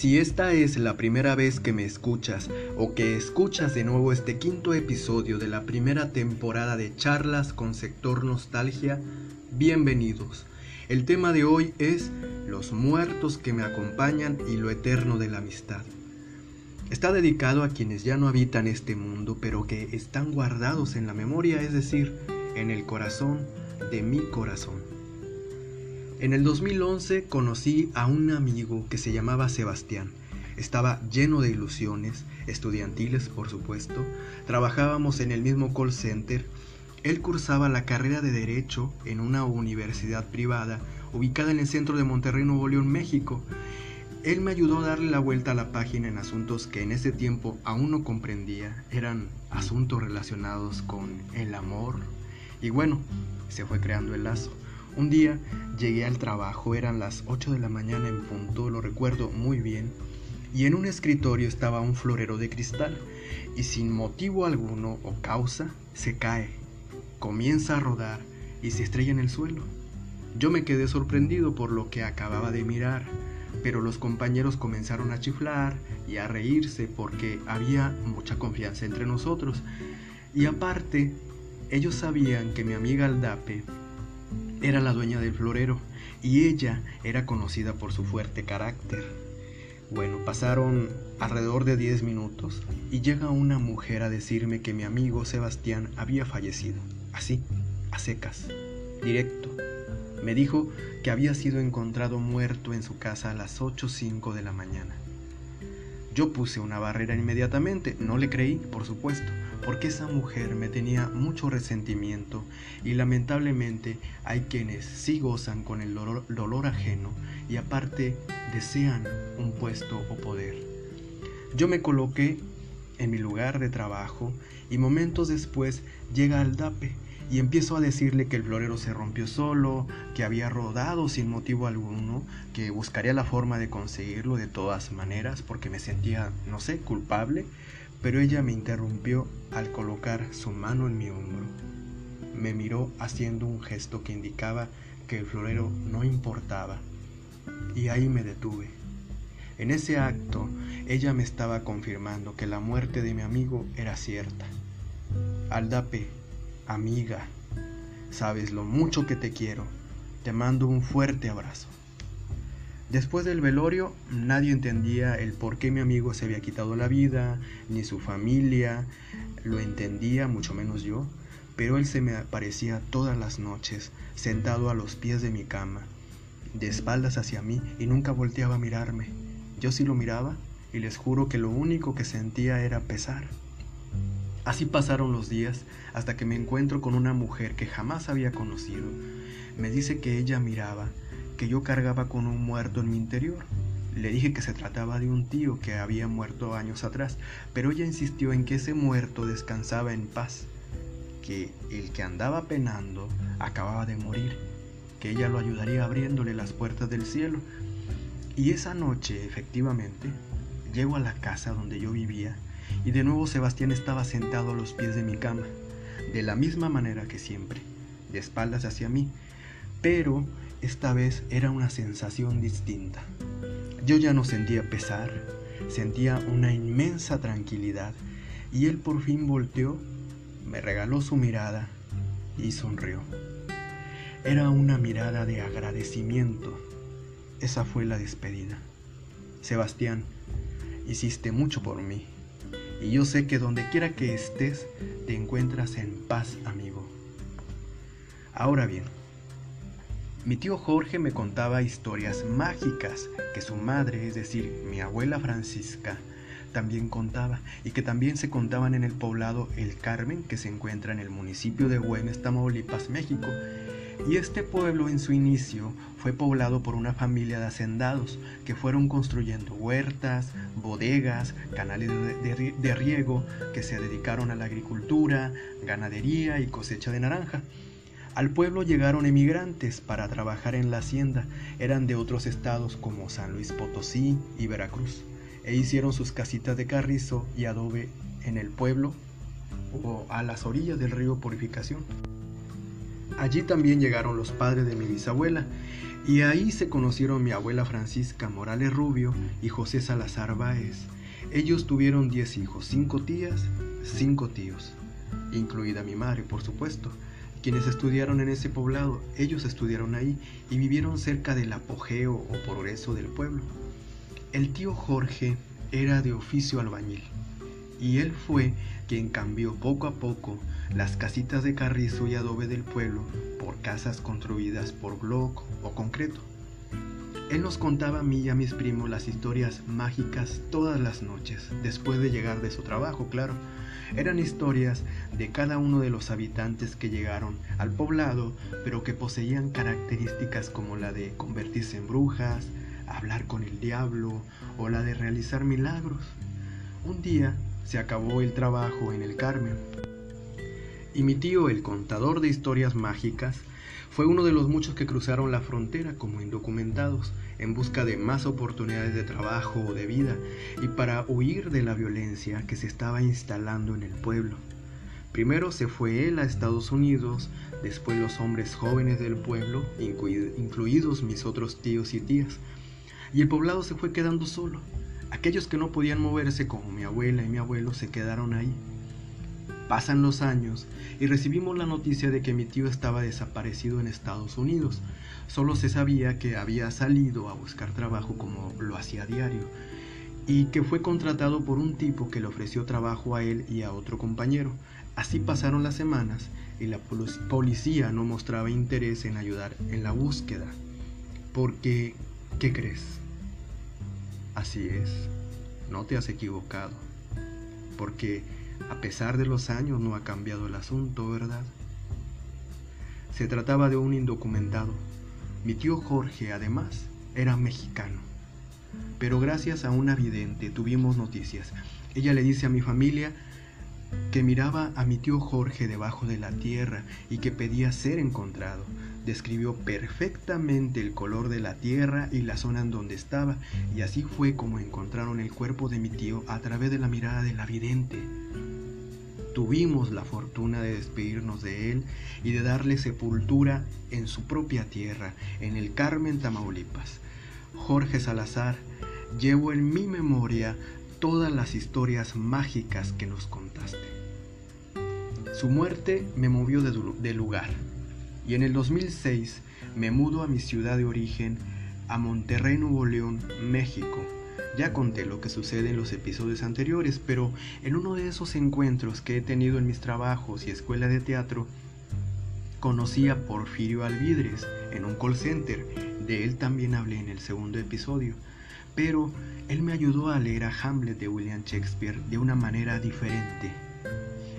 Si esta es la primera vez que me escuchas o que escuchas de nuevo este quinto episodio de la primera temporada de charlas con sector nostalgia, bienvenidos. El tema de hoy es los muertos que me acompañan y lo eterno de la amistad. Está dedicado a quienes ya no habitan este mundo, pero que están guardados en la memoria, es decir, en el corazón de mi corazón. En el 2011 conocí a un amigo que se llamaba Sebastián. Estaba lleno de ilusiones, estudiantiles por supuesto. Trabajábamos en el mismo call center. Él cursaba la carrera de Derecho en una universidad privada ubicada en el centro de Monterrey, Nuevo León, México. Él me ayudó a darle la vuelta a la página en asuntos que en ese tiempo aún no comprendía. Eran asuntos relacionados con el amor. Y bueno, se fue creando el lazo. Un día llegué al trabajo, eran las 8 de la mañana en punto, lo recuerdo muy bien, y en un escritorio estaba un florero de cristal, y sin motivo alguno o causa se cae, comienza a rodar y se estrella en el suelo. Yo me quedé sorprendido por lo que acababa de mirar, pero los compañeros comenzaron a chiflar y a reírse porque había mucha confianza entre nosotros. Y aparte, ellos sabían que mi amiga Aldape era la dueña del florero y ella era conocida por su fuerte carácter. Bueno, pasaron alrededor de 10 minutos y llega una mujer a decirme que mi amigo Sebastián había fallecido. Así, a secas, directo. Me dijo que había sido encontrado muerto en su casa a las 8.05 de la mañana. Yo puse una barrera inmediatamente, no le creí, por supuesto, porque esa mujer me tenía mucho resentimiento y lamentablemente hay quienes sí gozan con el dolor, ajeno y aparte desean un puesto o poder. Yo me coloqué en mi lugar de trabajo y momentos después llega al DAPE y empiezo a decirle que el florero se rompió solo, que había rodado sin motivo alguno, que buscaría la forma de conseguirlo de todas maneras porque me sentía, no sé, culpable, pero ella me interrumpió al colocar su mano en mi hombro. Me miró haciendo un gesto que indicaba que el florero no importaba y ahí me detuve. En ese acto, ella me estaba confirmando que la muerte de mi amigo era cierta. Aldape amiga, sabes lo mucho que te quiero. Te mando un fuerte abrazo. Después del velorio, nadie entendía el por qué mi amigo se había quitado la vida, ni su familia lo entendía, mucho menos yo, pero él se me aparecía todas las noches, sentado a los pies de mi cama, de espaldas hacia mí y nunca volteaba a mirarme. Yo sí lo miraba y les juro que lo único que sentía era pesar. Así pasaron los días hasta que me encuentro con una mujer que jamás había conocido. Me dice que ella miraba, que yo cargaba con un muerto en mi interior. Le dije que se trataba de un tío que había muerto años atrás, pero ella insistió en que ese muerto descansaba en paz, que el que andaba penando acababa de morir, que ella lo ayudaría abriéndole las puertas del cielo. Y esa noche, efectivamente, llego a la casa donde yo vivía y de nuevo Sebastián estaba sentado a los pies de mi cama, de la misma manera que siempre, de espaldas hacia mí, pero esta vez era una sensación distinta. Yo ya no sentía pesar, sentía una inmensa tranquilidad y él por fin volteó, me regaló su mirada y sonrió. Era una mirada de agradecimiento. Esa fue la despedida. Sebastián, hiciste mucho por mí. Y yo sé que donde quiera que estés, te encuentras en paz, amigo. Ahora bien, mi tío Jorge me contaba historias mágicas que su madre, es decir, mi abuela Francisca, también contaba y que también se contaban en el poblado El Carmen que se encuentra en el municipio de Güemes, Tamaulipas, México y este pueblo en su inicio fue poblado por una familia de hacendados que fueron construyendo huertas, bodegas, canales de, riego que se dedicaron a la agricultura, ganadería y cosecha de naranja. Al pueblo llegaron emigrantes para trabajar en la hacienda, eran de otros estados como San Luis Potosí y Veracruz, e hicieron sus casitas de carrizo y adobe en el pueblo o a las orillas del río Purificación. Allí también llegaron los padres de mi bisabuela, y ahí se conocieron mi abuela Francisca Morales Rubio y José Salazar Báez. Ellos tuvieron 10 hijos, 5 tías, 5 tíos, incluida mi madre, por supuesto. Quienes estudiaron en ese poblado, ellos estudiaron ahí y vivieron cerca del apogeo o progreso del pueblo. El tío Jorge era de oficio albañil y él fue quien cambió poco a poco las casitas de carrizo y adobe del pueblo por casas construidas por bloc o concreto. Él nos contaba a mí y a mis primos las historias mágicas todas las noches, después de llegar de su trabajo, claro. Eran historias de cada uno de los habitantes que llegaron al poblado, pero que poseían características como la de convertirse en brujas, hablar con el diablo o la de realizar milagros. Un día se acabó el trabajo en el Carmen y mi tío, el contador de historias mágicas, fue uno de los muchos que cruzaron la frontera como indocumentados en busca de más oportunidades de trabajo o de vida y para huir de la violencia que se estaba instalando en el pueblo. Primero se fue él a Estados Unidos, después los hombres jóvenes del pueblo, incluidos mis otros tíos y tías, y el poblado se fue quedando solo. Aquellos que no podían moverse como mi abuela y mi abuelo se quedaron ahí. Pasan los años y recibimos la noticia de que mi tío estaba desaparecido en Estados Unidos. Solo se sabía que había salido a buscar trabajo como lo hacía a diario y que fue contratado por un tipo que le ofreció trabajo a él y a otro compañero. Así pasaron las semanas y la policía no mostraba interés en ayudar en la búsqueda. Porque, ¿qué crees? Así es, no te has equivocado. Porque a pesar de los años no ha cambiado el asunto, ¿verdad? Se trataba de un indocumentado. Mi tío Jorge, además, era mexicano. Pero gracias a una vidente tuvimos noticias. Ella le dice a mi familia que miraba a mi tío Jorge debajo de la tierra y que pedía ser encontrado. Describió perfectamente el color de la tierra y la zona en donde estaba, y así fue como encontraron el cuerpo de mi tío a través de la mirada de la vidente tuvimos la fortuna de despedirnos de él y de darle sepultura en su propia tierra, en el Carmen, Tamaulipas. Jorge Salazar, llevo en mi memoria todas las historias mágicas que nos contaste. Su muerte me movió de, lugar y en el 2006 me mudo a mi ciudad de origen, a Monterrey, Nuevo León, México ya conté lo que sucede en los episodios anteriores, pero en uno de esos encuentros que he tenido en mis trabajos y escuela de teatro, conocí a Porfirio Alvidres en un call center. De él también hablé en el segundo episodio, pero él me ayudó a leer a Hamlet de William Shakespeare de una manera diferente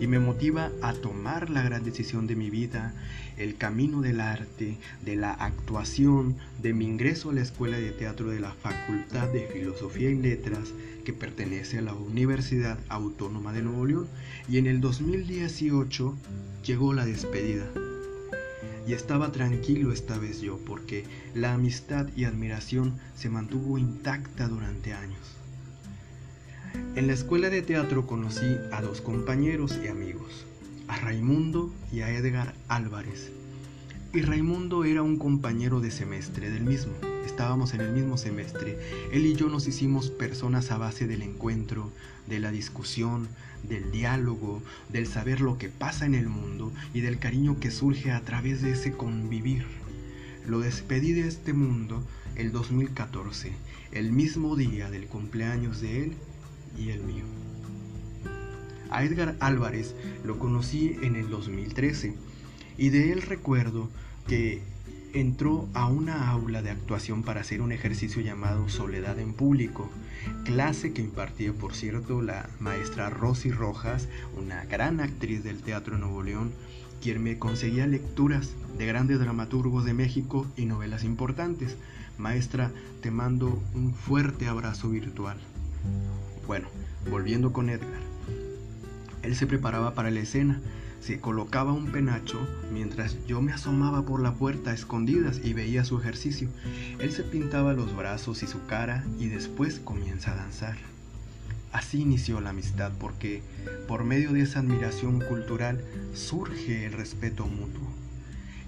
y me motiva a tomar la gran decisión de mi vida, el camino del arte, de la actuación, de mi ingreso a la Escuela de Teatro de la Facultad de Filosofía y Letras que pertenece a la Universidad Autónoma de Nuevo León y en el 2018 llegó la despedida. Y estaba tranquilo esta vez yo porque la amistad y admiración se mantuvo intacta durante años. En la escuela de teatro conocí a dos compañeros y amigos, a Raimundo y a Edgar Álvarez. Y Raimundo era un compañero de semestre del mismo. Estábamos en el mismo semestre. Él y yo nos hicimos personas a base del encuentro, de la discusión, del diálogo, del saber lo que pasa en el mundo y del cariño que surge a través de ese convivir. Lo despedí de este mundo el 2014, el mismo día del cumpleaños de él y el mío. A Edgar Álvarez lo conocí en el 2013 y de él recuerdo que entró a una aula de actuación para hacer un ejercicio llamado Soledad en Público, clase que impartía, por cierto, la maestra Rosy Rojas, una gran actriz del Teatro Nuevo León, quien me conseguía lecturas de grandes dramaturgos de México y novelas importantes. Maestra, te mando un fuerte abrazo virtual. Bueno, volviendo con Edgar. Él se preparaba para la escena, se colocaba un penacho mientras yo me asomaba por la puerta a escondidas y veía su ejercicio. Él se pintaba los brazos y su cara y después comienza a danzar. Así inició la amistad porque por medio de esa admiración cultural surge el respeto mutuo.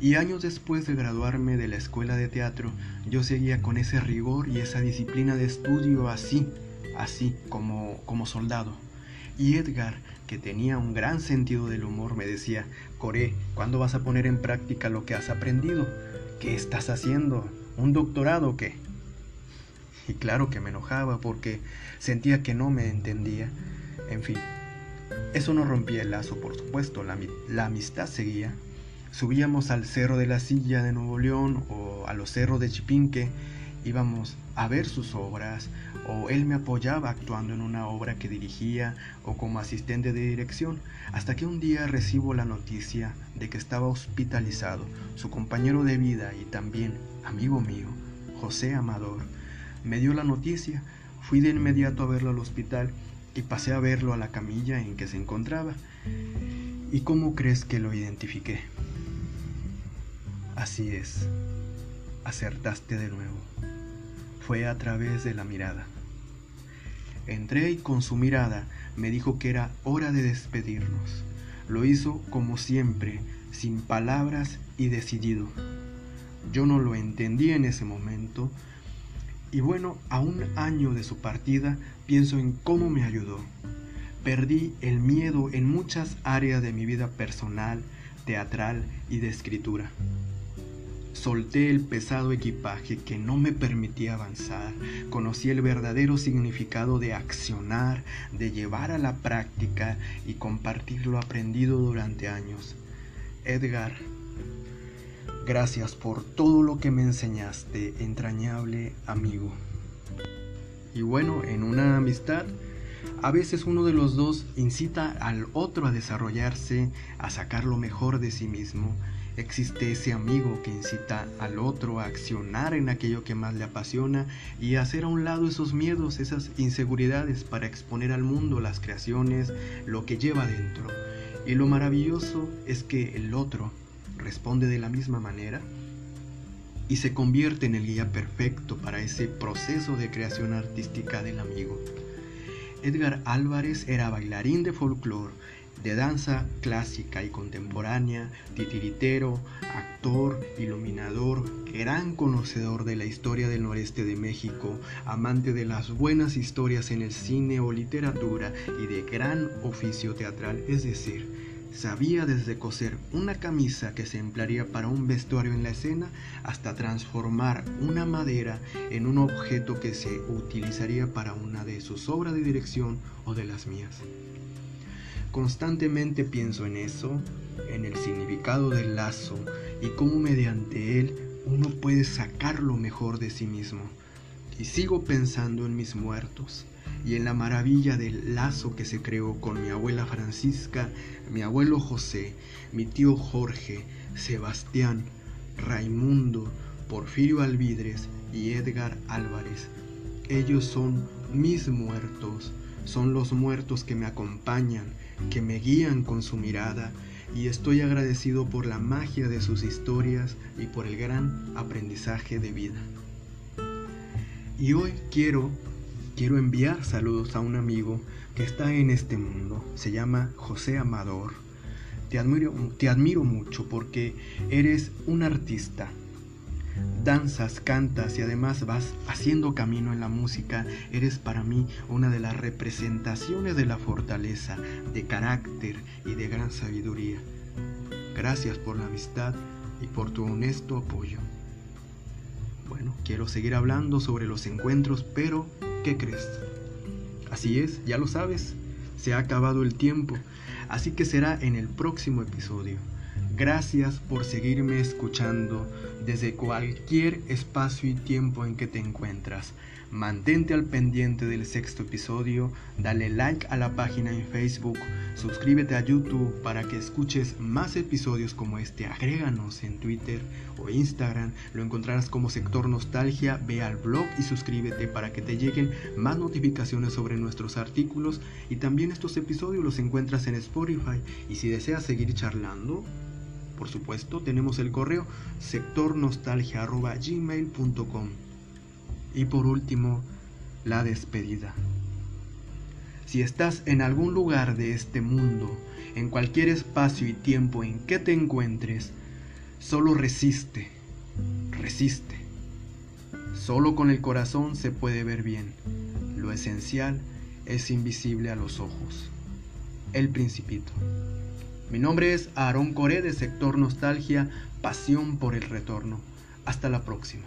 Y años después de graduarme de la escuela de teatro, yo seguía con ese rigor y esa disciplina de estudio así, así como, como soldado. Y Edgar, que tenía un gran sentido del humor, me decía, Coré, ¿cuándo vas a poner en práctica lo que has aprendido? ¿Qué estás haciendo? ¿Un doctorado o qué? Y claro que me enojaba porque sentía que no me entendía. En fin, eso no rompía el lazo, por supuesto, la, la amistad seguía. Subíamos al Cerro de la Silla de Nuevo León o a los cerros de Chipinque, íbamos a ver sus obras, o él me apoyaba actuando en una obra que dirigía o como asistente de dirección, hasta que un día recibo la noticia de que estaba hospitalizado su compañero de vida y también amigo mío, José Amador. Me dio la noticia, fui de inmediato a verlo al hospital y pasé a verlo a la camilla en que se encontraba. ¿Y cómo crees que lo identifiqué? Así es, acertaste de nuevo. Fue a través de la mirada. Entré y con su mirada me dijo que era hora de despedirnos. Lo hizo como siempre, sin palabras y decidido. Yo no lo entendí en ese momento, y bueno, a un año de su partida, pienso en cómo me ayudó. Perdí el miedo en muchas áreas de mi vida personal, teatral y de escritura. Solté el pesado equipaje que no me permitía avanzar. Conocí el verdadero significado de accionar, de llevar a la práctica y compartir lo aprendido durante años. Edgar Gracias por todo lo que me enseñaste, entrañable amigo. Y bueno, en una amistad, a veces uno de los dos incita al otro a desarrollarse, a sacar lo mejor de sí mismo. Existe ese amigo que incita al otro a accionar en aquello que más le apasiona y hacer a un lado esos miedos, esas inseguridades para exponer al mundo las creaciones, lo que lleva dentro. Y lo maravilloso es que el otro, responde de la misma manera y se convierte en el guía perfecto para ese proceso de creación artística del amigo. Edgar Álvarez era bailarín de folclore, de danza clásica y contemporánea, titiritero, actor, iluminador, gran conocedor de la historia del noreste de México, amante de las buenas historias en el cine o literatura y de gran oficio teatral, es decir, Sabía desde coser una camisa que se emplearía para un vestuario en la escena hasta transformar una madera en un objeto que se utilizaría para una de sus obras de dirección o de las mías. Constantemente pienso en eso, en el significado del lazo y cómo mediante él uno puede sacar lo mejor de sí mismo. Y sigo pensando en mis muertos y en la maravilla del lazo que se creó con mi abuela Francisca, mi abuelo José, mi tío Jorge, Sebastián, Raimundo, Porfirio Alvidres y Edgar Álvarez. Ellos son mis muertos, son los muertos que me acompañan, que me guían con su mirada y estoy agradecido por la magia de sus historias y por el gran aprendizaje de vida. Y hoy quiero quiero enviar saludos a un amigo que está en este mundo. Se llama José Amador. Te admiro, te admiro mucho porque eres un artista. Danzas, cantas y además vas haciendo camino en la música. Eres para mí una de las representaciones de la fortaleza, de carácter y de gran sabiduría. Gracias por la amistad y por tu honesto apoyo. Bueno, quiero seguir hablando sobre los encuentros, pero ¿qué crees? Así es, ya lo sabes, se ha acabado el tiempo, así que será en el próximo episodio. Gracias por seguirme escuchando desde cualquier espacio y tiempo en que te encuentras. Mantente al pendiente del sexto episodio, dale like a la página en Facebook, suscríbete a YouTube para que escuches más episodios como este, agréganos en Twitter o Instagram, lo encontrarás como Sector Nostalgia, ve al blog y suscríbete para que te lleguen más notificaciones sobre nuestros artículos y también estos episodios los encuentras en Spotify y si deseas seguir charlando, por supuesto, tenemos el correo sectornostalgia.gmail.com. Y por último, la despedida. Si estás en algún lugar de este mundo, en cualquier espacio y tiempo en que te encuentres, Solo resiste, resiste. Solo con el corazón se puede ver bien. Lo esencial es invisible a los ojos. El Principito. Mi nombre es Aarón Coré de Sector Nostalgia, Pasión por el Retorno. Hasta la próxima.